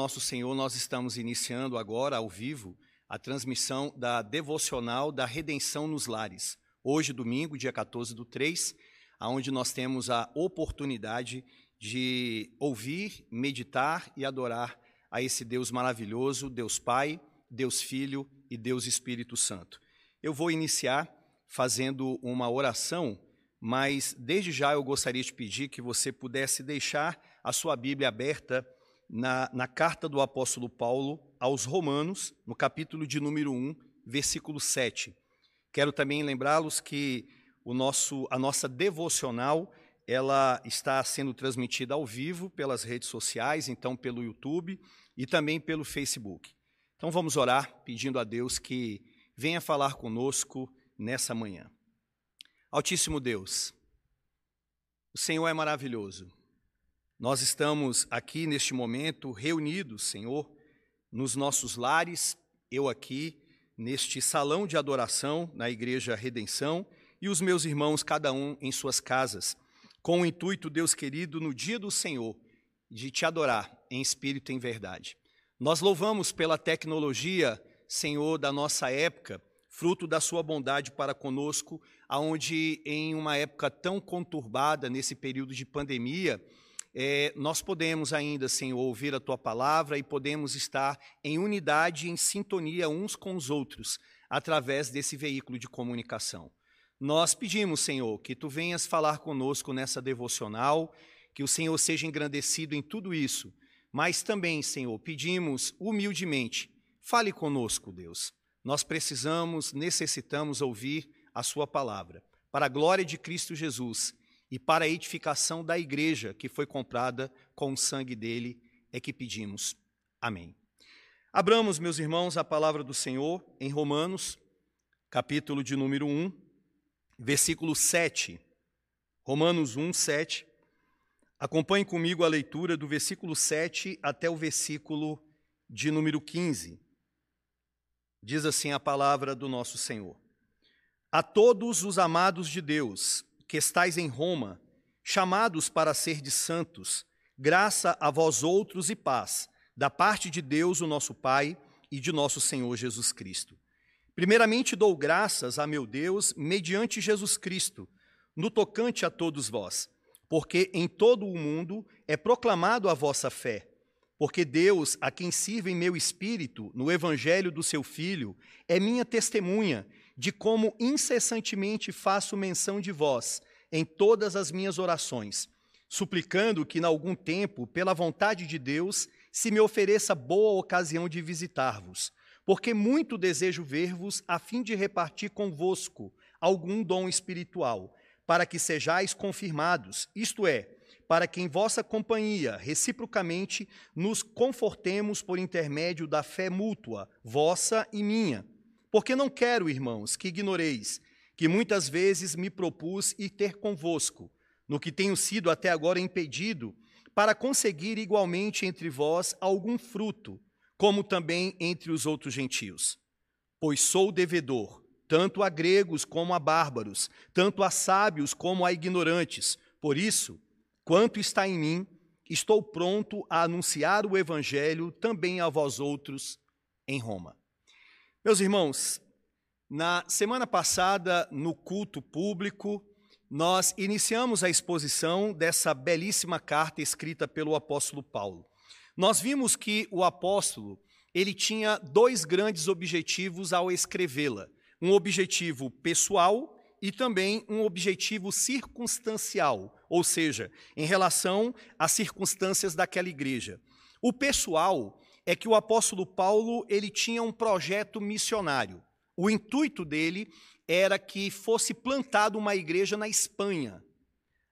nosso Senhor, nós estamos iniciando agora, ao vivo, a transmissão da devocional da Redenção nos Lares. Hoje, domingo, dia 14 do 3, onde nós temos a oportunidade de ouvir, meditar e adorar a esse Deus maravilhoso, Deus Pai, Deus Filho e Deus Espírito Santo. Eu vou iniciar fazendo uma oração, mas desde já eu gostaria de pedir que você pudesse deixar a sua Bíblia aberta na, na carta do apóstolo Paulo aos Romanos, no capítulo de número 1, versículo 7. Quero também lembrá-los que o nosso, a nossa devocional ela está sendo transmitida ao vivo pelas redes sociais, então pelo YouTube e também pelo Facebook. Então vamos orar pedindo a Deus que venha falar conosco nessa manhã. Altíssimo Deus, o Senhor é maravilhoso. Nós estamos aqui neste momento reunidos, Senhor, nos nossos lares, eu aqui, neste salão de adoração na Igreja Redenção e os meus irmãos, cada um em suas casas, com o intuito, Deus querido, no dia do Senhor, de te adorar em espírito e em verdade. Nós louvamos pela tecnologia, Senhor, da nossa época, fruto da sua bondade para conosco, aonde em uma época tão conturbada, nesse período de pandemia, é, nós podemos ainda, Senhor, ouvir a Tua palavra e podemos estar em unidade, em sintonia uns com os outros, através desse veículo de comunicação. Nós pedimos, Senhor, que Tu venhas falar conosco nessa devocional, que o Senhor seja engrandecido em tudo isso, mas também, Senhor, pedimos humildemente, fale conosco, Deus. Nós precisamos, necessitamos ouvir a Sua palavra. Para a glória de Cristo Jesus e para a edificação da igreja que foi comprada com o sangue dele, é que pedimos. Amém. Abramos, meus irmãos, a palavra do Senhor em Romanos, capítulo de número 1, versículo 7. Romanos 1, 7. Acompanhe comigo a leitura do versículo 7 até o versículo de número 15. Diz assim a palavra do nosso Senhor: A todos os amados de Deus, que estais em Roma, chamados para ser de santos, graça a vós outros e paz, da parte de Deus, o nosso Pai, e de nosso Senhor Jesus Cristo. Primeiramente dou graças a meu Deus, mediante Jesus Cristo, no tocante a todos vós, porque em todo o mundo é proclamado a vossa fé. Porque Deus, a quem sirvo em meu espírito, no evangelho do seu Filho, é minha testemunha de como incessantemente faço menção de vós em todas as minhas orações, suplicando que, em algum tempo, pela vontade de Deus, se me ofereça boa ocasião de visitar-vos, porque muito desejo ver-vos a fim de repartir convosco algum dom espiritual, para que sejais confirmados, isto é, para que em vossa companhia, reciprocamente, nos confortemos por intermédio da fé mútua, vossa e minha porque não quero, irmãos, que ignoreis que muitas vezes me propus ir ter convosco, no que tenho sido até agora impedido, para conseguir igualmente entre vós algum fruto, como também entre os outros gentios. Pois sou devedor, tanto a gregos como a bárbaros, tanto a sábios como a ignorantes. Por isso, quanto está em mim, estou pronto a anunciar o evangelho também a vós outros em Roma. Meus irmãos, na semana passada, no culto público, nós iniciamos a exposição dessa belíssima carta escrita pelo apóstolo Paulo. Nós vimos que o apóstolo, ele tinha dois grandes objetivos ao escrevê-la: um objetivo pessoal e também um objetivo circunstancial, ou seja, em relação às circunstâncias daquela igreja. O pessoal é que o apóstolo Paulo ele tinha um projeto missionário. O intuito dele era que fosse plantada uma igreja na Espanha.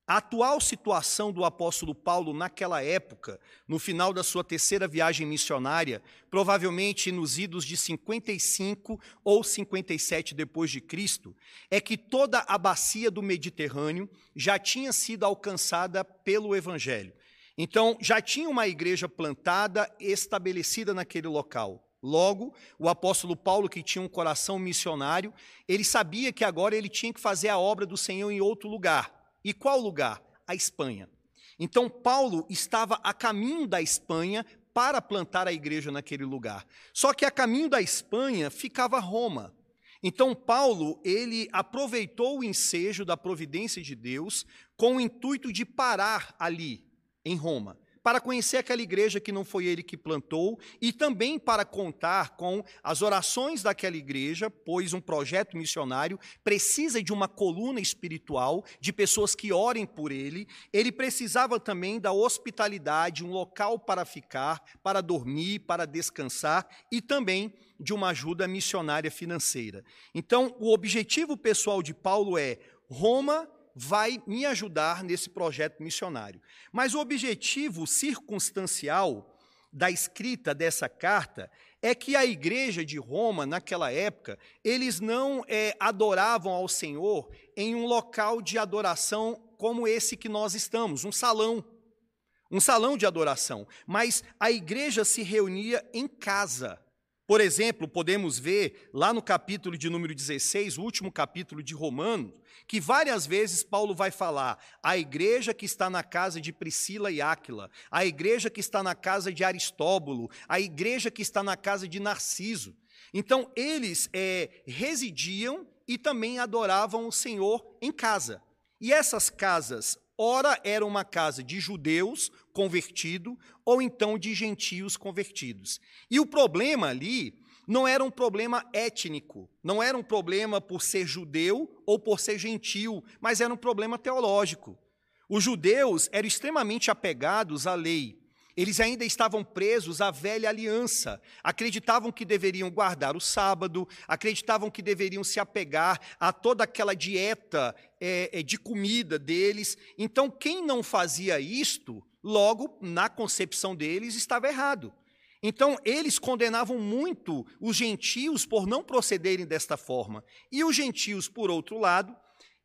A atual situação do apóstolo Paulo naquela época, no final da sua terceira viagem missionária, provavelmente nos idos de 55 ou 57 depois de Cristo, é que toda a bacia do Mediterrâneo já tinha sido alcançada pelo evangelho. Então, já tinha uma igreja plantada, estabelecida naquele local. Logo, o apóstolo Paulo, que tinha um coração missionário, ele sabia que agora ele tinha que fazer a obra do Senhor em outro lugar. E qual lugar? A Espanha. Então, Paulo estava a caminho da Espanha para plantar a igreja naquele lugar. Só que a caminho da Espanha ficava Roma. Então Paulo, ele aproveitou o ensejo da providência de Deus com o intuito de parar ali em Roma para conhecer aquela igreja que não foi ele que plantou e também para contar com as orações daquela igreja, pois um projeto missionário precisa de uma coluna espiritual, de pessoas que orem por ele. Ele precisava também da hospitalidade, um local para ficar, para dormir, para descansar e também de uma ajuda missionária financeira. Então, o objetivo pessoal de Paulo é Roma vai me ajudar nesse projeto missionário. Mas o objetivo circunstancial da escrita dessa carta é que a igreja de Roma, naquela época, eles não é, adoravam ao Senhor em um local de adoração como esse que nós estamos, um salão. Um salão de adoração. Mas a igreja se reunia em casa. Por exemplo, podemos ver lá no capítulo de número 16, o último capítulo de Romanos, que várias vezes Paulo vai falar a igreja que está na casa de Priscila e Áquila, a igreja que está na casa de Aristóbulo, a igreja que está na casa de Narciso. Então, eles é, residiam e também adoravam o Senhor em casa. E essas casas, ora era uma casa de judeus convertidos, ou então de gentios convertidos. E o problema ali não era um problema étnico, não era um problema por ser judeu ou por ser gentil, mas era um problema teológico. Os judeus eram extremamente apegados à lei. Eles ainda estavam presos à velha aliança. Acreditavam que deveriam guardar o sábado, acreditavam que deveriam se apegar a toda aquela dieta é, de comida deles. Então, quem não fazia isto, logo, na concepção deles, estava errado. Então, eles condenavam muito os gentios por não procederem desta forma. E os gentios, por outro lado,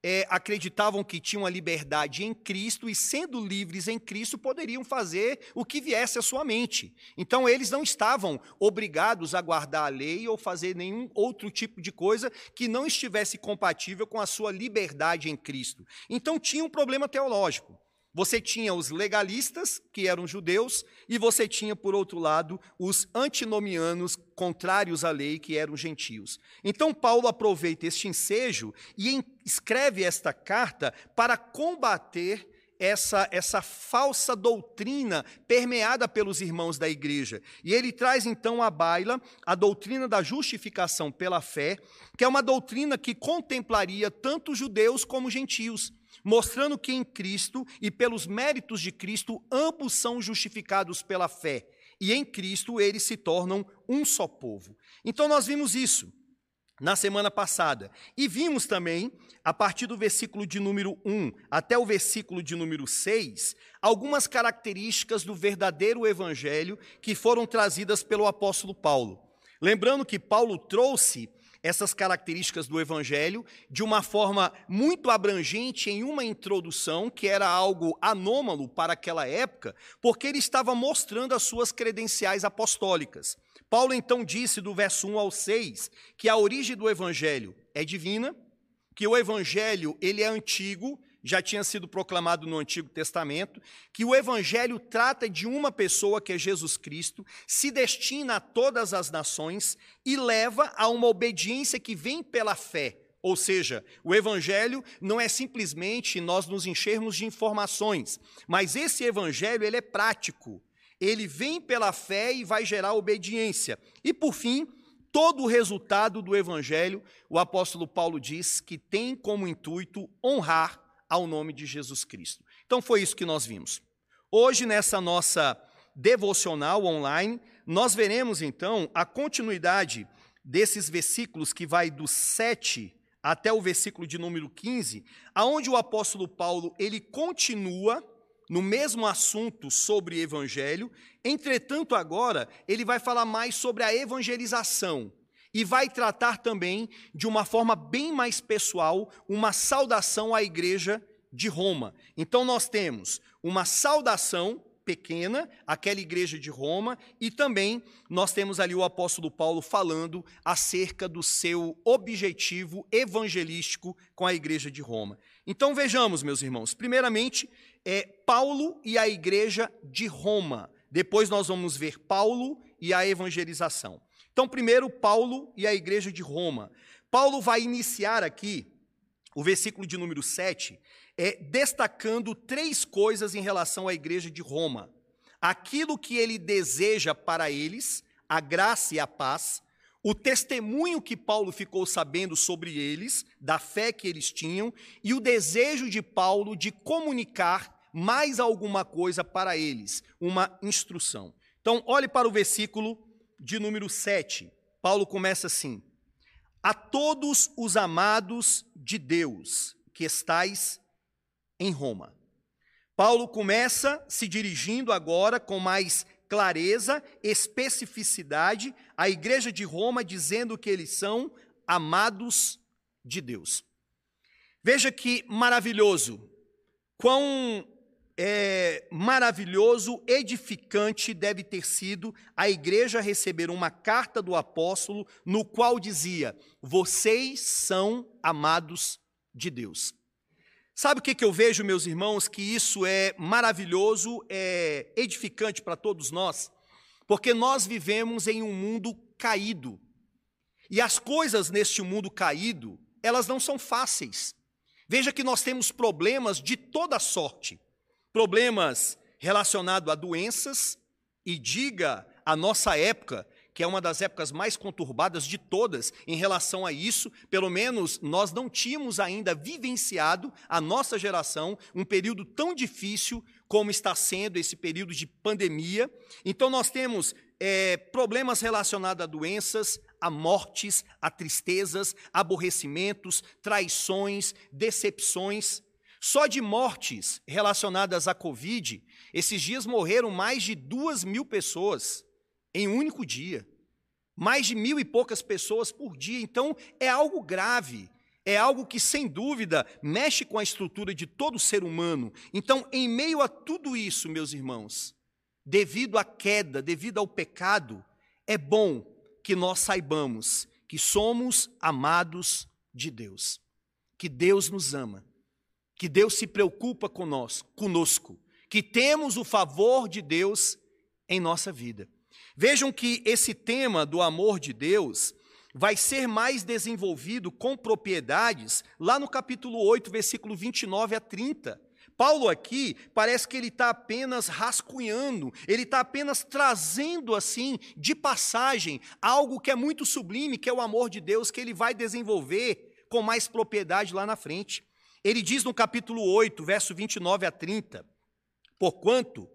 é, acreditavam que tinham a liberdade em Cristo e, sendo livres em Cristo, poderiam fazer o que viesse à sua mente. Então, eles não estavam obrigados a guardar a lei ou fazer nenhum outro tipo de coisa que não estivesse compatível com a sua liberdade em Cristo. Então, tinha um problema teológico. Você tinha os legalistas, que eram judeus, e você tinha, por outro lado, os antinomianos, contrários à lei, que eram gentios. Então, Paulo aproveita este ensejo e escreve esta carta para combater essa, essa falsa doutrina permeada pelos irmãos da igreja. E ele traz então à baila a doutrina da justificação pela fé, que é uma doutrina que contemplaria tanto judeus como gentios mostrando que em Cristo e pelos méritos de Cristo ambos são justificados pela fé, e em Cristo eles se tornam um só povo. Então nós vimos isso na semana passada. E vimos também, a partir do versículo de número 1 até o versículo de número 6, algumas características do verdadeiro evangelho que foram trazidas pelo apóstolo Paulo. Lembrando que Paulo trouxe essas características do Evangelho de uma forma muito abrangente em uma introdução que era algo anômalo para aquela época, porque ele estava mostrando as suas credenciais apostólicas. Paulo então disse do verso 1 ao 6 que a origem do Evangelho é divina, que o Evangelho ele é antigo, já tinha sido proclamado no Antigo Testamento, que o Evangelho trata de uma pessoa que é Jesus Cristo, se destina a todas as nações e leva a uma obediência que vem pela fé. Ou seja, o Evangelho não é simplesmente nós nos enchermos de informações, mas esse Evangelho ele é prático. Ele vem pela fé e vai gerar obediência. E por fim, todo o resultado do Evangelho, o apóstolo Paulo diz que tem como intuito honrar ao nome de Jesus Cristo. Então foi isso que nós vimos. Hoje, nessa nossa devocional online, nós veremos então a continuidade desses versículos que vai do 7 até o versículo de número 15, aonde o apóstolo Paulo, ele continua no mesmo assunto sobre evangelho, entretanto agora ele vai falar mais sobre a evangelização e vai tratar também, de uma forma bem mais pessoal, uma saudação à igreja de Roma. Então, nós temos uma saudação pequena, aquela igreja de Roma, e também nós temos ali o apóstolo Paulo falando acerca do seu objetivo evangelístico com a igreja de Roma. Então vejamos, meus irmãos, primeiramente, é Paulo e a igreja de Roma Depois nós vamos ver Paulo e a evangelização. Então, primeiro, Paulo e a igreja de Roma. Paulo vai iniciar aqui o versículo de número 7, é, destacando três coisas em relação à igreja de Roma: aquilo que ele deseja para eles, a graça e a paz, o testemunho que Paulo ficou sabendo sobre eles, da fé que eles tinham, e o desejo de Paulo de comunicar mais alguma coisa para eles, uma instrução. Então, olhe para o versículo de número 7. Paulo começa assim: A todos os amados de Deus que estais em Roma. Paulo começa se dirigindo agora com mais clareza, especificidade à igreja de Roma, dizendo que eles são amados de Deus. Veja que maravilhoso, quão é, maravilhoso, edificante deve ter sido a igreja receber uma carta do apóstolo no qual dizia: Vocês são amados de Deus. Sabe o que, que eu vejo, meus irmãos, que isso é maravilhoso, é edificante para todos nós? Porque nós vivemos em um mundo caído. E as coisas neste mundo caído, elas não são fáceis. Veja que nós temos problemas de toda sorte. Problemas relacionados a doenças, e diga a nossa época que é uma das épocas mais conturbadas de todas em relação a isso. Pelo menos nós não tínhamos ainda vivenciado, a nossa geração, um período tão difícil como está sendo esse período de pandemia. Então, nós temos é, problemas relacionados a doenças, a mortes, a tristezas, aborrecimentos, traições, decepções. Só de mortes relacionadas à Covid, esses dias morreram mais de duas mil pessoas em um único dia. Mais de mil e poucas pessoas por dia. Então, é algo grave. É algo que, sem dúvida, mexe com a estrutura de todo ser humano. Então, em meio a tudo isso, meus irmãos, devido à queda, devido ao pecado, é bom que nós saibamos que somos amados de Deus, que Deus nos ama, que Deus se preocupa conosco, que temos o favor de Deus em nossa vida. Vejam que esse tema do amor de Deus vai ser mais desenvolvido com propriedades lá no capítulo 8, versículo 29 a 30. Paulo aqui parece que ele está apenas rascunhando, ele está apenas trazendo assim, de passagem, algo que é muito sublime, que é o amor de Deus, que ele vai desenvolver com mais propriedade lá na frente. Ele diz no capítulo 8, verso 29 a 30: Porquanto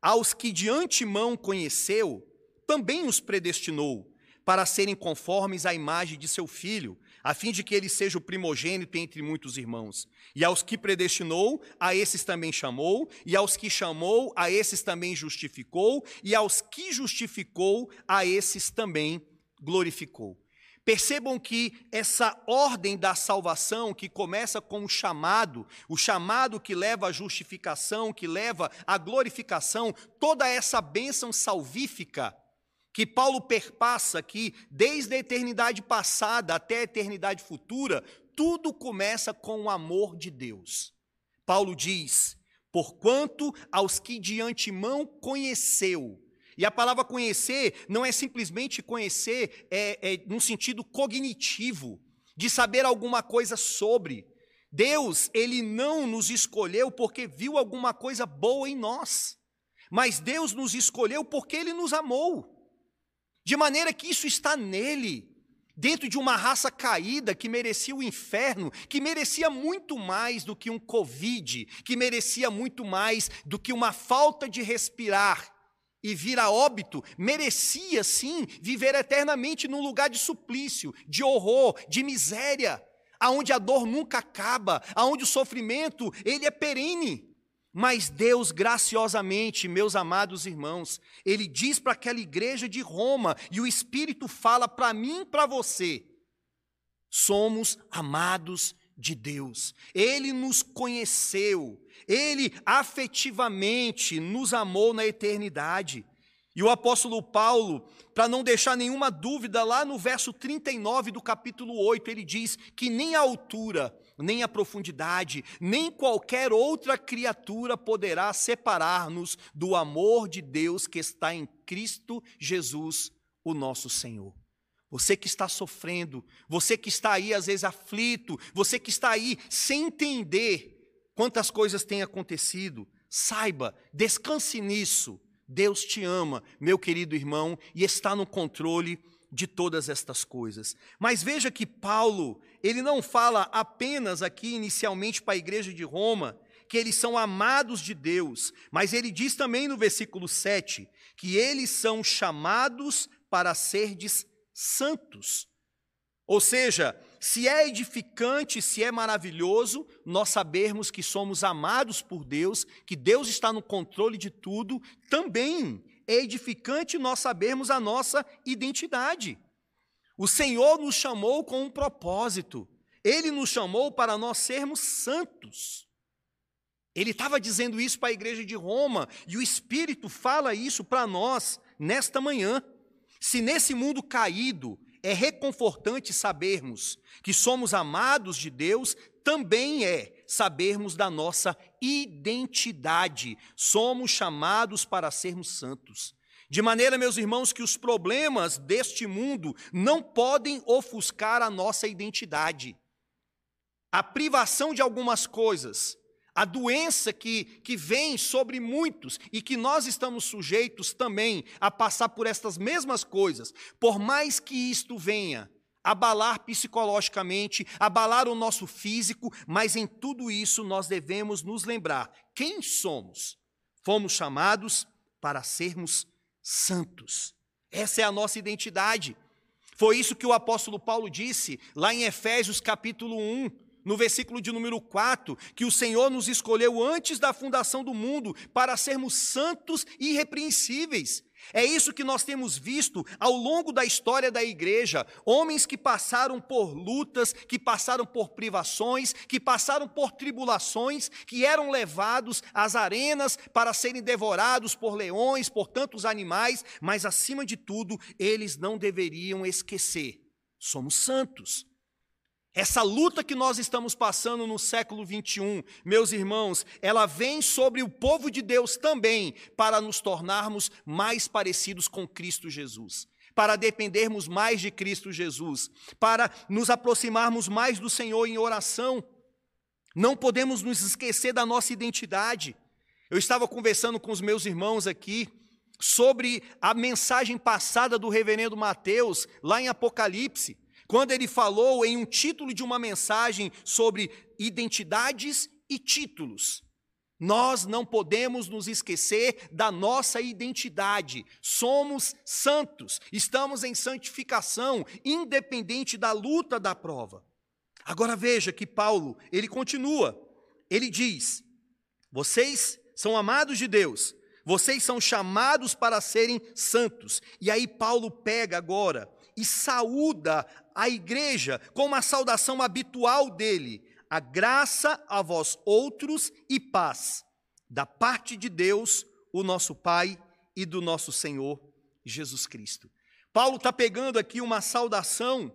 aos que de antemão conheceu, também os predestinou para serem conformes à imagem de seu filho, a fim de que ele seja o primogênito entre muitos irmãos. E aos que predestinou, a esses também chamou, e aos que chamou, a esses também justificou, e aos que justificou, a esses também glorificou. Percebam que essa ordem da salvação, que começa com o chamado, o chamado que leva à justificação, que leva à glorificação, toda essa bênção salvífica, que Paulo perpassa aqui, desde a eternidade passada até a eternidade futura, tudo começa com o amor de Deus. Paulo diz: Porquanto aos que de antemão conheceu, e a palavra conhecer não é simplesmente conhecer é, é, num sentido cognitivo, de saber alguma coisa sobre. Deus, ele não nos escolheu porque viu alguma coisa boa em nós, mas Deus nos escolheu porque ele nos amou. De maneira que isso está nele, dentro de uma raça caída que merecia o inferno, que merecia muito mais do que um Covid, que merecia muito mais do que uma falta de respirar e vir a óbito, merecia sim viver eternamente num lugar de suplício, de horror, de miséria, aonde a dor nunca acaba, aonde o sofrimento ele é perene. Mas Deus, graciosamente, meus amados irmãos, Ele diz para aquela igreja de Roma, e o Espírito fala para mim e para você: somos amados de Deus. Ele nos conheceu, Ele afetivamente nos amou na eternidade. E o apóstolo Paulo, para não deixar nenhuma dúvida, lá no verso 39 do capítulo 8, ele diz que nem a altura, nem a profundidade, nem qualquer outra criatura poderá separar-nos do amor de Deus que está em Cristo Jesus, o nosso Senhor. Você que está sofrendo, você que está aí às vezes aflito, você que está aí sem entender quantas coisas têm acontecido, saiba, descanse nisso. Deus te ama, meu querido irmão, e está no controle de todas estas coisas. Mas veja que Paulo, ele não fala apenas aqui inicialmente para a igreja de Roma que eles são amados de Deus, mas ele diz também no versículo 7 que eles são chamados para serdes santos. Ou seja, se é edificante, se é maravilhoso, nós sabermos que somos amados por Deus, que Deus está no controle de tudo, também é edificante nós sabermos a nossa identidade. O Senhor nos chamou com um propósito. Ele nos chamou para nós sermos santos. Ele estava dizendo isso para a igreja de Roma, e o Espírito fala isso para nós nesta manhã. Se nesse mundo caído é reconfortante sabermos que somos amados de Deus, também é sabermos da nossa identidade. Somos chamados para sermos santos. De maneira, meus irmãos, que os problemas deste mundo não podem ofuscar a nossa identidade. A privação de algumas coisas, a doença que, que vem sobre muitos e que nós estamos sujeitos também a passar por estas mesmas coisas, por mais que isto venha abalar psicologicamente, abalar o nosso físico, mas em tudo isso nós devemos nos lembrar quem somos. Fomos chamados para sermos santos. Essa é a nossa identidade. Foi isso que o apóstolo Paulo disse lá em Efésios capítulo 1, no versículo de número 4, que o Senhor nos escolheu antes da fundação do mundo para sermos santos e irrepreensíveis. É isso que nós temos visto ao longo da história da igreja: homens que passaram por lutas, que passaram por privações, que passaram por tribulações, que eram levados às arenas para serem devorados por leões, por tantos animais, mas acima de tudo, eles não deveriam esquecer: somos santos. Essa luta que nós estamos passando no século 21, meus irmãos, ela vem sobre o povo de Deus também para nos tornarmos mais parecidos com Cristo Jesus, para dependermos mais de Cristo Jesus, para nos aproximarmos mais do Senhor em oração. Não podemos nos esquecer da nossa identidade. Eu estava conversando com os meus irmãos aqui sobre a mensagem passada do reverendo Mateus, lá em Apocalipse quando ele falou em um título de uma mensagem sobre identidades e títulos. Nós não podemos nos esquecer da nossa identidade. Somos santos, estamos em santificação, independente da luta da prova. Agora veja que Paulo, ele continua. Ele diz: Vocês são amados de Deus, vocês são chamados para serem santos. E aí Paulo pega agora e saúda a igreja com uma saudação habitual dele: a graça a vós outros e paz, da parte de Deus, o nosso Pai e do nosso Senhor Jesus Cristo. Paulo está pegando aqui uma saudação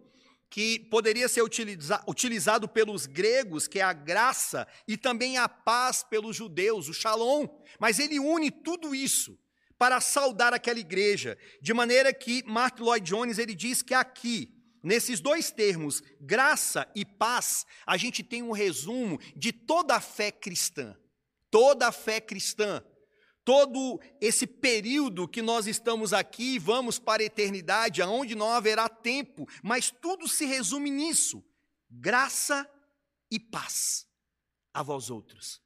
que poderia ser utiliza utilizado pelos gregos, que é a graça, e também a paz pelos judeus, o shalom, mas ele une tudo isso para saudar aquela igreja, de maneira que Mark Lloyd Jones ele diz que aqui, nesses dois termos, graça e paz, a gente tem um resumo de toda a fé cristã. Toda a fé cristã. Todo esse período que nós estamos aqui, vamos para a eternidade, aonde não haverá tempo, mas tudo se resume nisso: graça e paz a vós outros.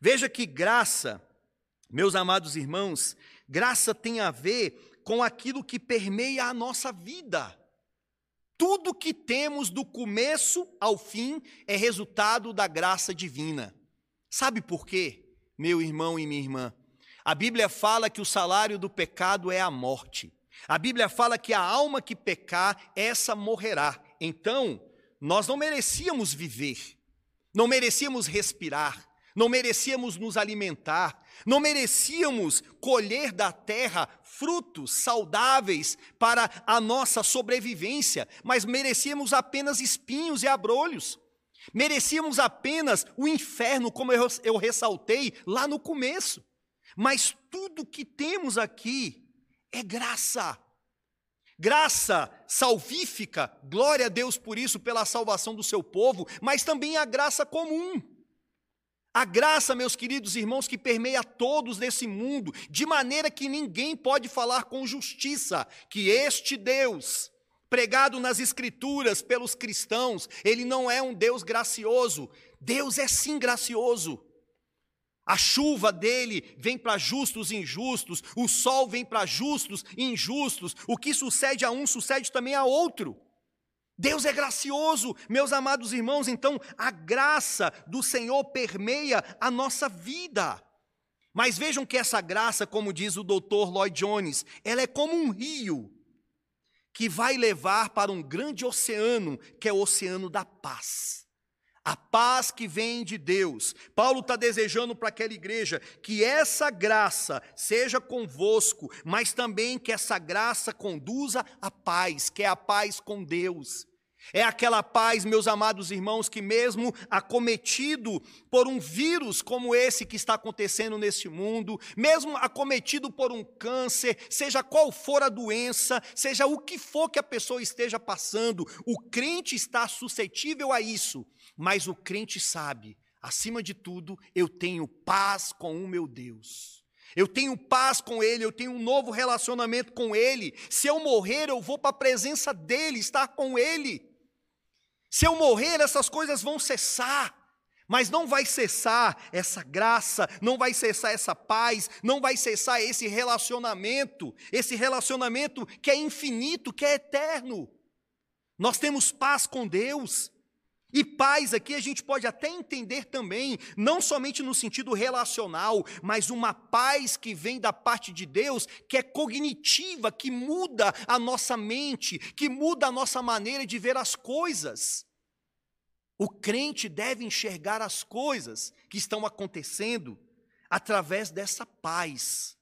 Veja que graça, meus amados irmãos, Graça tem a ver com aquilo que permeia a nossa vida. Tudo que temos do começo ao fim é resultado da graça divina. Sabe por quê, meu irmão e minha irmã? A Bíblia fala que o salário do pecado é a morte. A Bíblia fala que a alma que pecar, essa morrerá. Então, nós não merecíamos viver, não merecíamos respirar, não merecíamos nos alimentar, não merecíamos colher da terra frutos saudáveis para a nossa sobrevivência, mas merecíamos apenas espinhos e abrolhos. Merecíamos apenas o inferno, como eu, eu ressaltei lá no começo. Mas tudo que temos aqui é graça. Graça salvífica, glória a Deus por isso, pela salvação do seu povo, mas também a graça comum. A graça, meus queridos irmãos, que permeia todos nesse mundo, de maneira que ninguém pode falar com justiça que este Deus, pregado nas Escrituras pelos cristãos, ele não é um Deus gracioso. Deus é sim gracioso. A chuva dele vem para justos e injustos, o sol vem para justos e injustos, o que sucede a um sucede também a outro. Deus é gracioso, meus amados irmãos, então a graça do Senhor permeia a nossa vida. Mas vejam que essa graça, como diz o doutor Lloyd Jones, ela é como um rio que vai levar para um grande oceano, que é o oceano da paz. A paz que vem de Deus. Paulo está desejando para aquela igreja que essa graça seja convosco, mas também que essa graça conduza à paz, que é a paz com Deus. É aquela paz, meus amados irmãos, que mesmo acometido por um vírus como esse que está acontecendo nesse mundo, mesmo acometido por um câncer, seja qual for a doença, seja o que for que a pessoa esteja passando, o crente está suscetível a isso, mas o crente sabe, acima de tudo, eu tenho paz com o meu Deus. Eu tenho paz com Ele, eu tenho um novo relacionamento com Ele. Se eu morrer, eu vou para a presença dEle, estar com Ele. Se eu morrer, essas coisas vão cessar. Mas não vai cessar essa graça, não vai cessar essa paz, não vai cessar esse relacionamento, esse relacionamento que é infinito, que é eterno. Nós temos paz com Deus. E paz aqui a gente pode até entender também, não somente no sentido relacional, mas uma paz que vem da parte de Deus, que é cognitiva, que muda a nossa mente, que muda a nossa maneira de ver as coisas. O crente deve enxergar as coisas que estão acontecendo através dessa paz,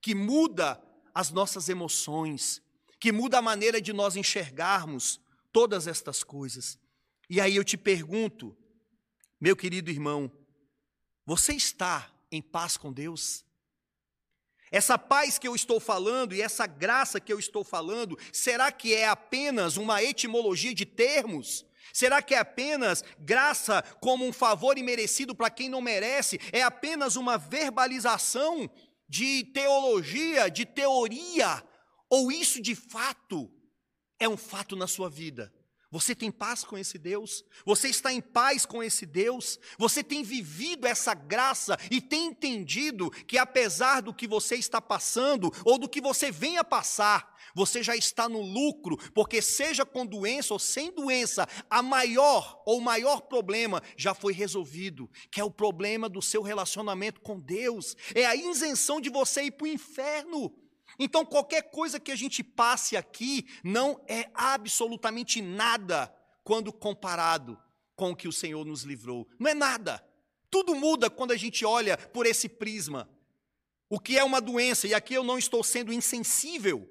que muda as nossas emoções, que muda a maneira de nós enxergarmos todas estas coisas. E aí eu te pergunto, meu querido irmão, você está em paz com Deus? Essa paz que eu estou falando e essa graça que eu estou falando, será que é apenas uma etimologia de termos? Será que é apenas graça como um favor imerecido para quem não merece? É apenas uma verbalização de teologia, de teoria? Ou isso de fato é um fato na sua vida? Você tem paz com esse Deus? Você está em paz com esse Deus? Você tem vivido essa graça e tem entendido que, apesar do que você está passando ou do que você venha passar, você já está no lucro, porque, seja com doença ou sem doença, a maior ou maior problema já foi resolvido, que é o problema do seu relacionamento com Deus, é a isenção de você ir para o inferno. Então, qualquer coisa que a gente passe aqui não é absolutamente nada quando comparado com o que o Senhor nos livrou. Não é nada. Tudo muda quando a gente olha por esse prisma. O que é uma doença, e aqui eu não estou sendo insensível,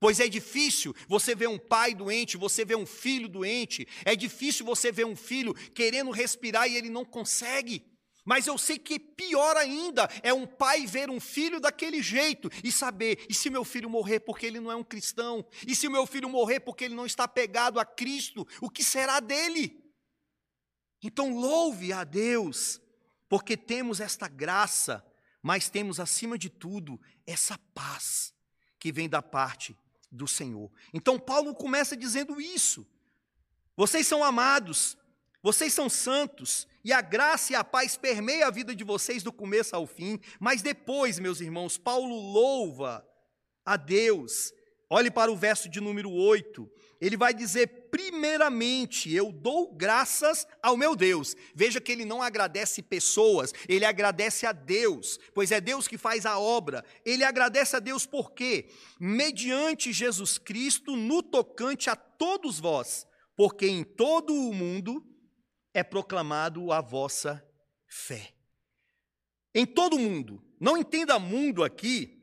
pois é difícil você ver um pai doente, você ver um filho doente, é difícil você ver um filho querendo respirar e ele não consegue. Mas eu sei que pior ainda é um pai ver um filho daquele jeito e saber: e se meu filho morrer porque ele não é um cristão? E se meu filho morrer porque ele não está pegado a Cristo? O que será dele? Então louve a Deus, porque temos esta graça, mas temos acima de tudo essa paz que vem da parte do Senhor. Então Paulo começa dizendo isso. Vocês são amados, vocês são santos, e a graça e a paz permeiam a vida de vocês do começo ao fim, mas depois, meus irmãos, Paulo louva a Deus. Olhe para o verso de número 8. Ele vai dizer: primeiramente, eu dou graças ao meu Deus. Veja que ele não agradece pessoas, ele agradece a Deus, pois é Deus que faz a obra. Ele agradece a Deus por quê? Mediante Jesus Cristo, no tocante a todos vós, porque em todo o mundo é proclamado a vossa fé. Em todo mundo, não entenda mundo aqui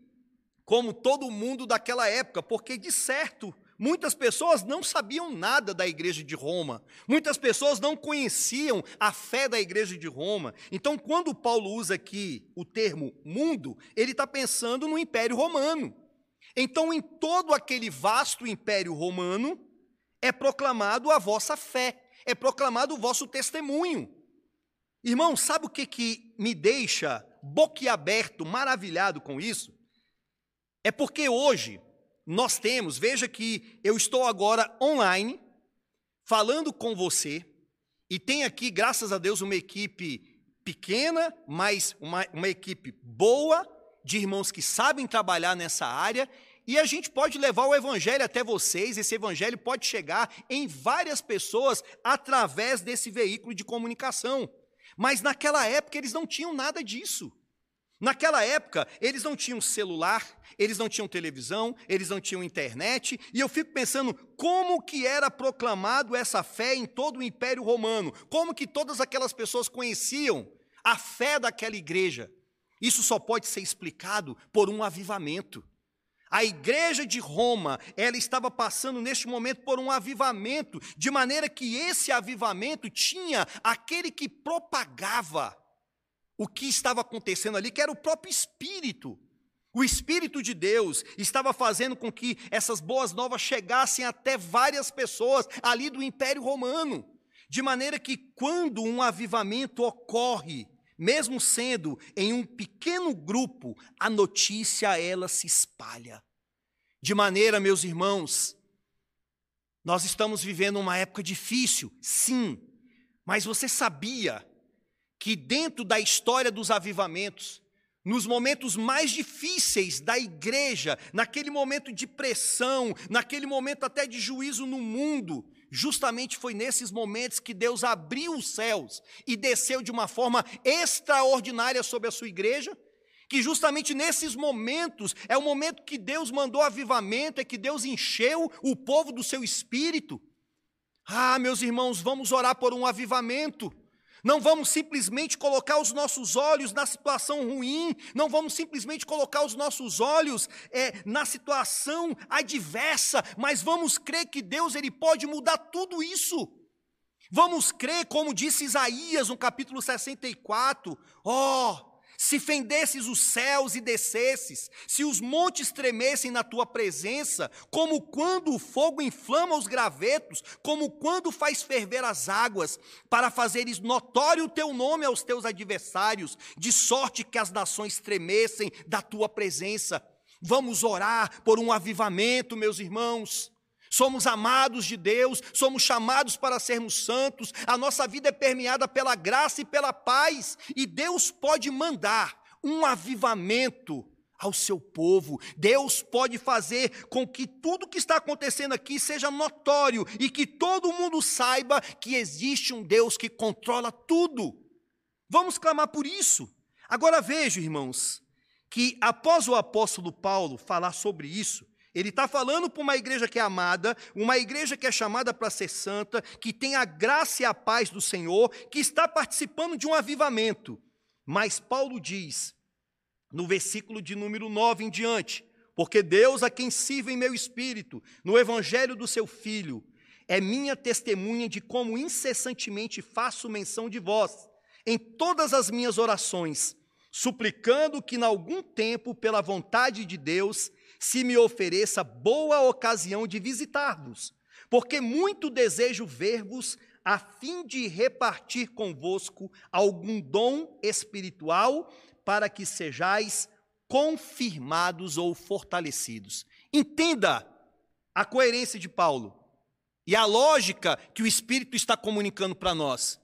como todo mundo daquela época, porque de certo Muitas pessoas não sabiam nada da igreja de Roma, muitas pessoas não conheciam a fé da igreja de Roma. Então, quando Paulo usa aqui o termo mundo, ele está pensando no Império Romano. Então, em todo aquele vasto Império Romano, é proclamado a vossa fé, é proclamado o vosso testemunho. Irmão, sabe o que, que me deixa boquiaberto, maravilhado com isso? É porque hoje nós temos, veja que eu estou agora online, falando com você, e tem aqui, graças a Deus, uma equipe pequena, mas uma, uma equipe boa, de irmãos que sabem trabalhar nessa área, e a gente pode levar o evangelho até vocês, esse evangelho pode chegar em várias pessoas através desse veículo de comunicação. Mas naquela época eles não tinham nada disso. Naquela época, eles não tinham celular, eles não tinham televisão, eles não tinham internet, e eu fico pensando como que era proclamado essa fé em todo o Império Romano, como que todas aquelas pessoas conheciam a fé daquela igreja. Isso só pode ser explicado por um avivamento. A igreja de Roma, ela estava passando neste momento por um avivamento, de maneira que esse avivamento tinha aquele que propagava o que estava acontecendo ali, que era o próprio Espírito. O Espírito de Deus estava fazendo com que essas boas novas chegassem até várias pessoas ali do Império Romano. De maneira que quando um avivamento ocorre, mesmo sendo em um pequeno grupo, a notícia ela se espalha. De maneira, meus irmãos, nós estamos vivendo uma época difícil, sim, mas você sabia que dentro da história dos avivamentos, nos momentos mais difíceis da igreja, naquele momento de pressão, naquele momento até de juízo no mundo, justamente foi nesses momentos que Deus abriu os céus e desceu de uma forma extraordinária sobre a sua igreja, que justamente nesses momentos é o momento que Deus mandou avivamento, é que Deus encheu o povo do seu espírito. Ah, meus irmãos, vamos orar por um avivamento. Não vamos simplesmente colocar os nossos olhos na situação ruim, não vamos simplesmente colocar os nossos olhos é, na situação adversa, mas vamos crer que Deus ele pode mudar tudo isso. Vamos crer, como disse Isaías no capítulo 64, ó, oh, se fendesses os céus e descesses, se os montes tremessem na tua presença, como quando o fogo inflama os gravetos, como quando faz ferver as águas, para fazeres notório o teu nome aos teus adversários, de sorte que as nações tremessem da tua presença. Vamos orar por um avivamento, meus irmãos. Somos amados de Deus, somos chamados para sermos santos, a nossa vida é permeada pela graça e pela paz, e Deus pode mandar um avivamento ao seu povo. Deus pode fazer com que tudo que está acontecendo aqui seja notório e que todo mundo saiba que existe um Deus que controla tudo. Vamos clamar por isso. Agora veja, irmãos, que após o apóstolo Paulo falar sobre isso, ele está falando para uma igreja que é amada, uma igreja que é chamada para ser santa, que tem a graça e a paz do Senhor, que está participando de um avivamento. Mas Paulo diz, no versículo de número 9 em diante, porque Deus a quem sirvo em meu espírito, no evangelho do seu filho, é minha testemunha de como incessantemente faço menção de vós, em todas as minhas orações, suplicando que, em algum tempo, pela vontade de Deus, se me ofereça boa ocasião de visitar-vos, porque muito desejo ver-vos a fim de repartir convosco algum dom espiritual para que sejais confirmados ou fortalecidos. Entenda a coerência de Paulo e a lógica que o Espírito está comunicando para nós.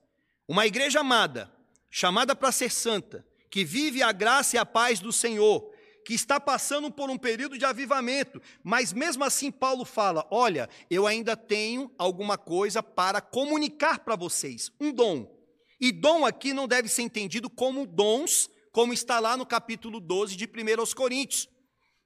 Uma igreja amada, chamada para ser santa, que vive a graça e a paz do Senhor, que está passando por um período de avivamento, mas mesmo assim Paulo fala: Olha, eu ainda tenho alguma coisa para comunicar para vocês, um dom. E dom aqui não deve ser entendido como dons, como está lá no capítulo 12 de 1 Coríntios,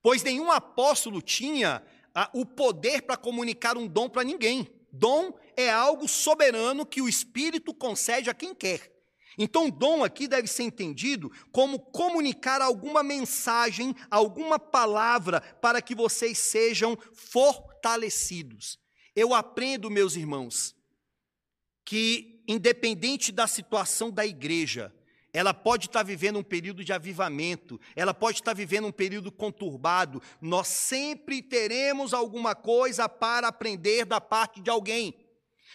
pois nenhum apóstolo tinha ah, o poder para comunicar um dom para ninguém. Dom é algo soberano que o Espírito concede a quem quer. Então, dom aqui deve ser entendido como comunicar alguma mensagem, alguma palavra para que vocês sejam fortalecidos. Eu aprendo, meus irmãos, que independente da situação da igreja, ela pode estar vivendo um período de avivamento, ela pode estar vivendo um período conturbado, nós sempre teremos alguma coisa para aprender da parte de alguém.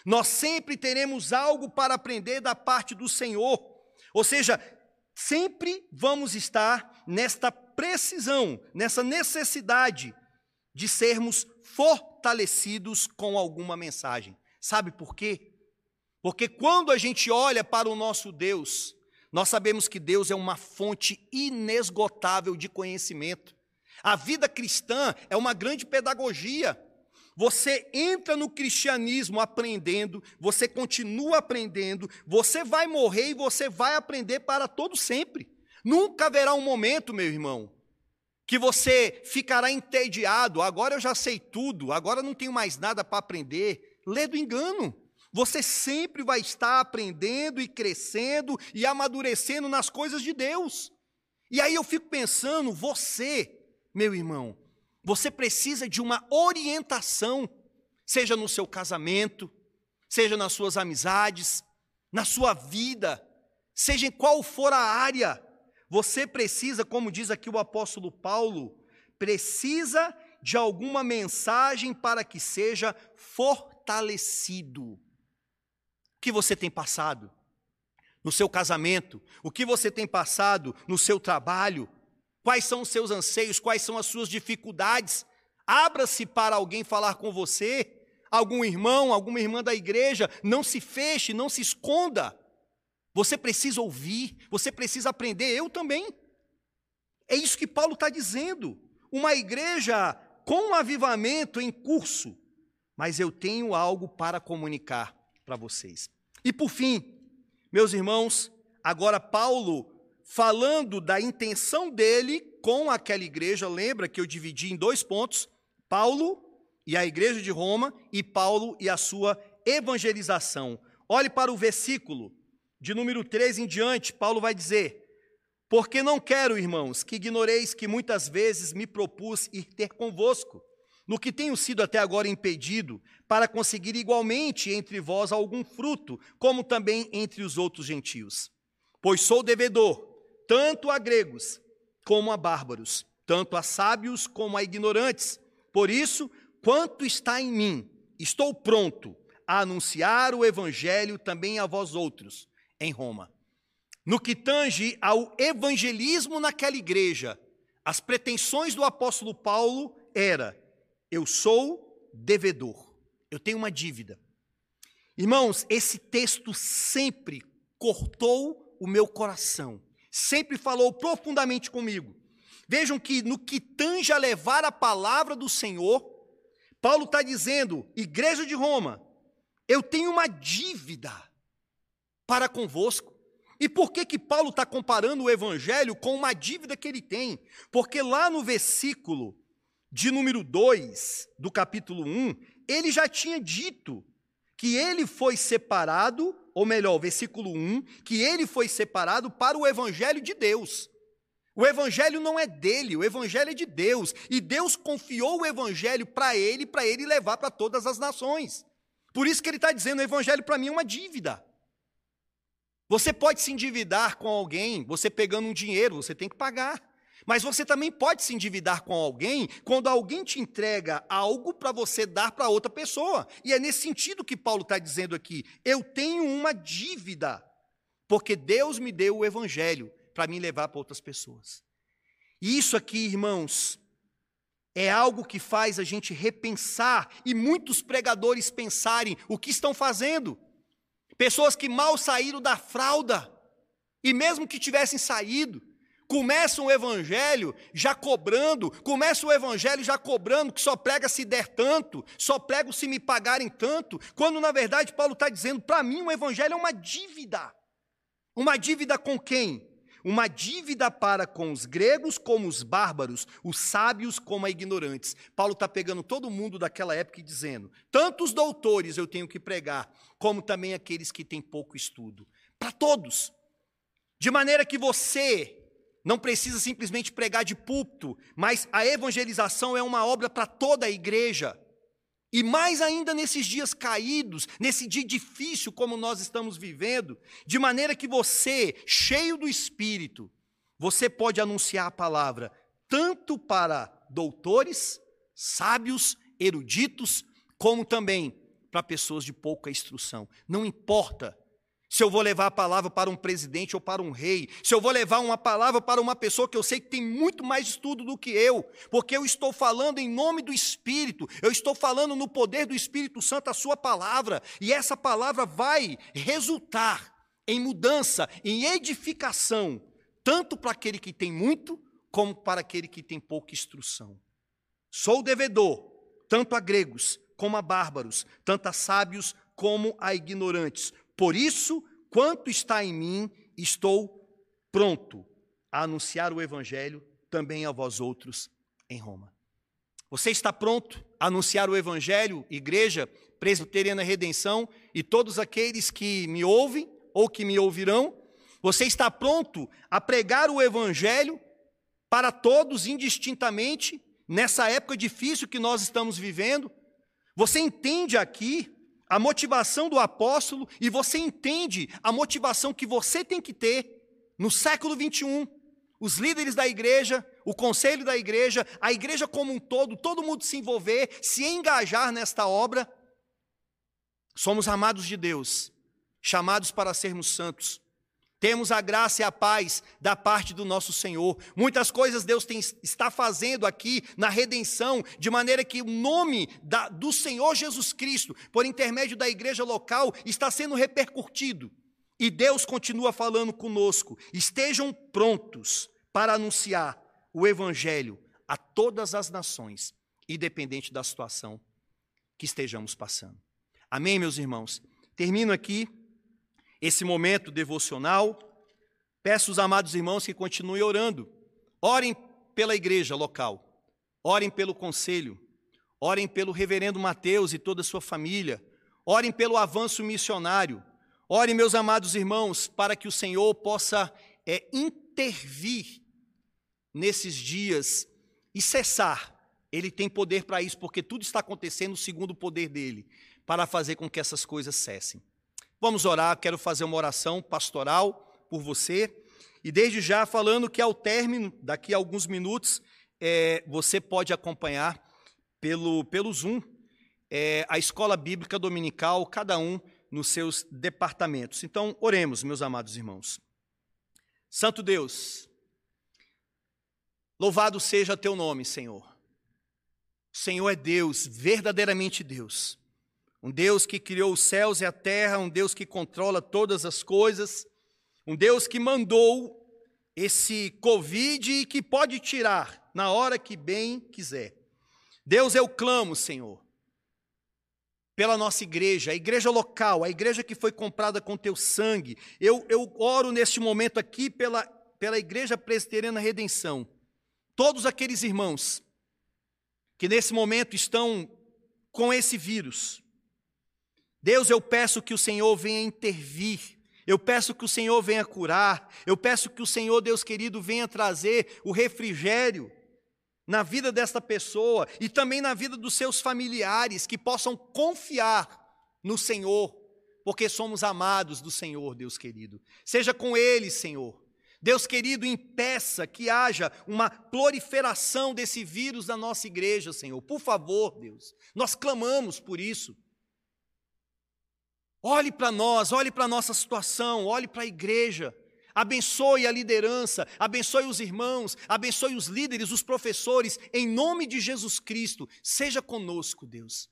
Nós sempre teremos algo para aprender da parte do Senhor. Ou seja, sempre vamos estar nesta precisão, nessa necessidade de sermos fortalecidos com alguma mensagem. Sabe por quê? Porque quando a gente olha para o nosso Deus, nós sabemos que Deus é uma fonte inesgotável de conhecimento. A vida cristã é uma grande pedagogia. Você entra no cristianismo aprendendo, você continua aprendendo, você vai morrer e você vai aprender para todo sempre. Nunca haverá um momento, meu irmão, que você ficará entediado. Agora eu já sei tudo, agora não tenho mais nada para aprender. Lê do engano. Você sempre vai estar aprendendo e crescendo e amadurecendo nas coisas de Deus. E aí eu fico pensando, você, meu irmão, você precisa de uma orientação, seja no seu casamento, seja nas suas amizades, na sua vida, seja em qual for a área. Você precisa, como diz aqui o apóstolo Paulo, precisa de alguma mensagem para que seja fortalecido. O que você tem passado no seu casamento? O que você tem passado no seu trabalho? Quais são os seus anseios? Quais são as suas dificuldades? Abra-se para alguém falar com você, algum irmão, alguma irmã da igreja. Não se feche, não se esconda. Você precisa ouvir, você precisa aprender. Eu também. É isso que Paulo está dizendo. Uma igreja com um avivamento em curso, mas eu tenho algo para comunicar para vocês. E por fim, meus irmãos, agora Paulo falando da intenção dele com aquela igreja. Lembra que eu dividi em dois pontos: Paulo e a igreja de Roma, e Paulo e a sua evangelização. Olhe para o versículo de número 3 em diante, Paulo vai dizer: Porque não quero, irmãos, que ignoreis que muitas vezes me propus ir ter convosco, no que tenho sido até agora impedido, para conseguir igualmente entre vós algum fruto, como também entre os outros gentios. Pois sou devedor tanto a gregos como a bárbaros, tanto a sábios como a ignorantes. Por isso, quanto está em mim, estou pronto a anunciar o evangelho também a vós outros em Roma. No que tange ao evangelismo naquela igreja, as pretensões do apóstolo Paulo era: eu sou devedor, eu tenho uma dívida. Irmãos, esse texto sempre cortou o meu coração sempre falou profundamente comigo. Vejam que no que tange a levar a palavra do Senhor, Paulo está dizendo, igreja de Roma, eu tenho uma dívida para convosco. E por que que Paulo está comparando o evangelho com uma dívida que ele tem? Porque lá no versículo de número 2 do capítulo 1, ele já tinha dito que ele foi separado ou melhor, versículo 1, que ele foi separado para o evangelho de Deus. O evangelho não é dele, o evangelho é de Deus, e Deus confiou o evangelho para ele, para ele levar para todas as nações. Por isso que ele está dizendo: o evangelho para mim é uma dívida. Você pode se endividar com alguém, você pegando um dinheiro, você tem que pagar. Mas você também pode se endividar com alguém quando alguém te entrega algo para você dar para outra pessoa. E é nesse sentido que Paulo está dizendo aqui: eu tenho uma dívida, porque Deus me deu o evangelho para me levar para outras pessoas. E isso aqui, irmãos, é algo que faz a gente repensar e muitos pregadores pensarem o que estão fazendo. Pessoas que mal saíram da fralda, e mesmo que tivessem saído, Começa o evangelho já cobrando, começa o evangelho já cobrando que só prega se der tanto, só prego se me pagarem tanto, quando na verdade Paulo está dizendo, para mim o evangelho é uma dívida. Uma dívida com quem? Uma dívida para com os gregos como os bárbaros, os sábios como a ignorantes. Paulo está pegando todo mundo daquela época e dizendo: tanto os doutores eu tenho que pregar, como também aqueles que têm pouco estudo. Para todos. De maneira que você não precisa simplesmente pregar de púlpito, mas a evangelização é uma obra para toda a igreja. E mais ainda nesses dias caídos, nesse dia difícil como nós estamos vivendo, de maneira que você, cheio do Espírito, você pode anunciar a palavra tanto para doutores, sábios, eruditos, como também para pessoas de pouca instrução. Não importa se eu vou levar a palavra para um presidente ou para um rei, se eu vou levar uma palavra para uma pessoa que eu sei que tem muito mais estudo do que eu, porque eu estou falando em nome do Espírito, eu estou falando no poder do Espírito Santo a sua palavra, e essa palavra vai resultar em mudança, em edificação, tanto para aquele que tem muito, como para aquele que tem pouca instrução. Sou devedor, tanto a gregos como a bárbaros, tanto a sábios como a ignorantes. Por isso, quanto está em mim, estou pronto a anunciar o evangelho também a vós outros em Roma. Você está pronto a anunciar o evangelho, igreja presbiteriana redenção e todos aqueles que me ouvem ou que me ouvirão? Você está pronto a pregar o evangelho para todos indistintamente nessa época difícil que nós estamos vivendo? Você entende aqui a motivação do apóstolo e você entende a motivação que você tem que ter no século 21. Os líderes da igreja, o conselho da igreja, a igreja como um todo, todo mundo se envolver, se engajar nesta obra. Somos amados de Deus, chamados para sermos santos. Temos a graça e a paz da parte do nosso Senhor. Muitas coisas Deus tem, está fazendo aqui na redenção, de maneira que o nome da, do Senhor Jesus Cristo, por intermédio da igreja local, está sendo repercutido. E Deus continua falando conosco. Estejam prontos para anunciar o Evangelho a todas as nações, independente da situação que estejamos passando. Amém, meus irmãos? Termino aqui esse momento devocional. Peço aos amados irmãos que continuem orando. Orem pela igreja local, orem pelo conselho, orem pelo reverendo Mateus e toda a sua família, orem pelo avanço missionário. Orem, meus amados irmãos, para que o Senhor possa é, intervir nesses dias e cessar. Ele tem poder para isso, porque tudo está acontecendo segundo o poder dele, para fazer com que essas coisas cessem. Vamos orar, quero fazer uma oração pastoral por você. E desde já falando que ao término, daqui a alguns minutos, é, você pode acompanhar pelo, pelo Zoom é, a escola bíblica dominical, cada um nos seus departamentos. Então, oremos, meus amados irmãos. Santo Deus, louvado seja teu nome, Senhor. O Senhor é Deus, verdadeiramente Deus um Deus que criou os céus e a terra, um Deus que controla todas as coisas, um Deus que mandou esse Covid e que pode tirar na hora que bem quiser. Deus, eu clamo, Senhor, pela nossa igreja, a igreja local, a igreja que foi comprada com teu sangue. Eu, eu oro neste momento aqui pela, pela igreja presbiteriana Redenção. Todos aqueles irmãos que nesse momento estão com esse vírus, Deus, eu peço que o Senhor venha intervir, eu peço que o Senhor venha curar, eu peço que o Senhor, Deus querido, venha trazer o refrigério na vida desta pessoa e também na vida dos seus familiares, que possam confiar no Senhor, porque somos amados do Senhor, Deus querido. Seja com eles, Senhor. Deus querido, impeça que haja uma proliferação desse vírus na nossa igreja, Senhor. Por favor, Deus. Nós clamamos por isso. Olhe para nós, olhe para a nossa situação, olhe para a igreja. Abençoe a liderança, abençoe os irmãos, abençoe os líderes, os professores, em nome de Jesus Cristo. Seja conosco, Deus.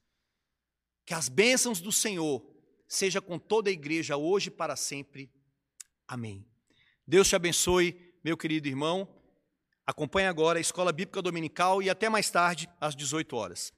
Que as bênçãos do Senhor seja com toda a igreja hoje e para sempre. Amém. Deus te abençoe, meu querido irmão. Acompanhe agora a Escola Bíblica Dominical e até mais tarde, às 18 horas.